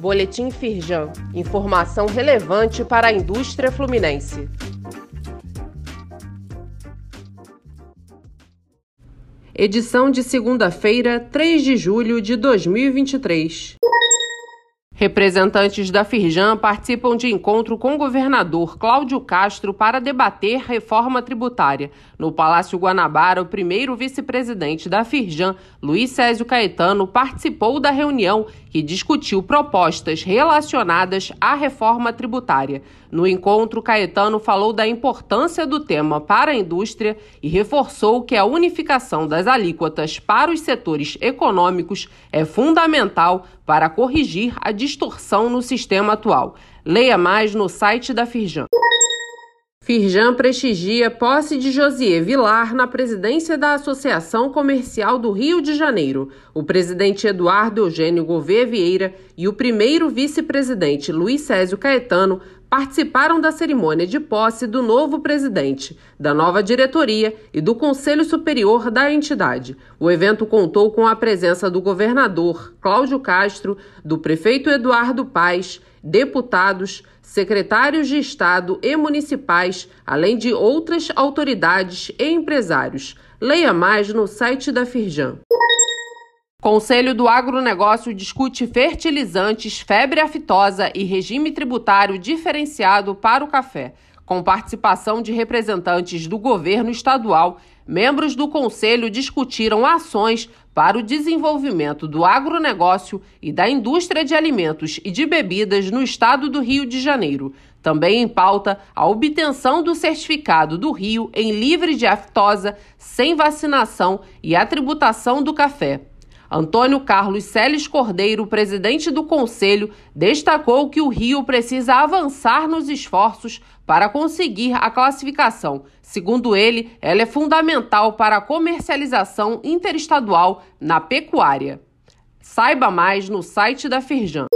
Boletim Firjan. Informação relevante para a indústria fluminense. Edição de segunda-feira, 3 de julho de 2023. Representantes da Firjan participam de encontro com o governador Cláudio Castro para debater reforma tributária. No Palácio Guanabara, o primeiro vice-presidente da Firjan, Luiz Césio Caetano, participou da reunião que discutiu propostas relacionadas à reforma tributária. No encontro, Caetano falou da importância do tema para a indústria e reforçou que a unificação das alíquotas para os setores econômicos é fundamental para corrigir a distorção no sistema atual. Leia mais no site da Firjan. Firjan prestigia posse de Josier Vilar na presidência da Associação Comercial do Rio de Janeiro. O presidente Eduardo Eugênio Gouveia Vieira e o primeiro vice-presidente Luiz Césio Caetano participaram da cerimônia de posse do novo presidente, da nova diretoria e do Conselho Superior da entidade. O evento contou com a presença do governador Cláudio Castro, do prefeito Eduardo Paes, deputados, secretários de Estado e municipais, além de outras autoridades e empresários. Leia mais no site da Firjan. Conselho do Agronegócio discute fertilizantes, febre aftosa e regime tributário diferenciado para o café. Com participação de representantes do governo estadual, membros do Conselho discutiram ações para o desenvolvimento do agronegócio e da indústria de alimentos e de bebidas no estado do Rio de Janeiro. Também em pauta a obtenção do certificado do Rio em livre de aftosa, sem vacinação e a tributação do café. Antônio Carlos Celes Cordeiro, presidente do Conselho, destacou que o Rio precisa avançar nos esforços para conseguir a classificação. Segundo ele, ela é fundamental para a comercialização interestadual na pecuária. Saiba mais no site da Firjan.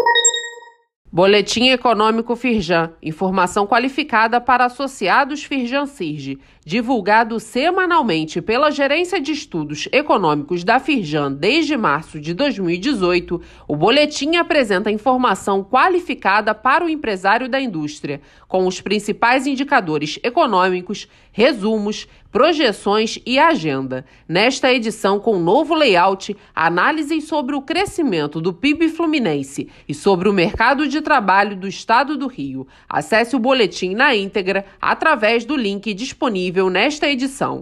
Boletim Econômico Firjan, informação qualificada para associados Firjan Sirge, divulgado semanalmente pela Gerência de Estudos Econômicos da Firjan desde março de 2018, o boletim apresenta informação qualificada para o empresário da indústria, com os principais indicadores econômicos, resumos, projeções e agenda. Nesta edição, com novo layout, análises sobre o crescimento do PIB fluminense e sobre o mercado de trabalho do estado do Rio. Acesse o boletim na íntegra através do link disponível nesta edição.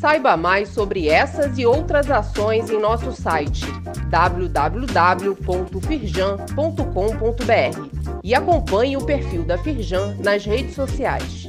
Saiba mais sobre essas e outras ações em nosso site www.firjan.com.br e acompanhe o perfil da Firjan nas redes sociais.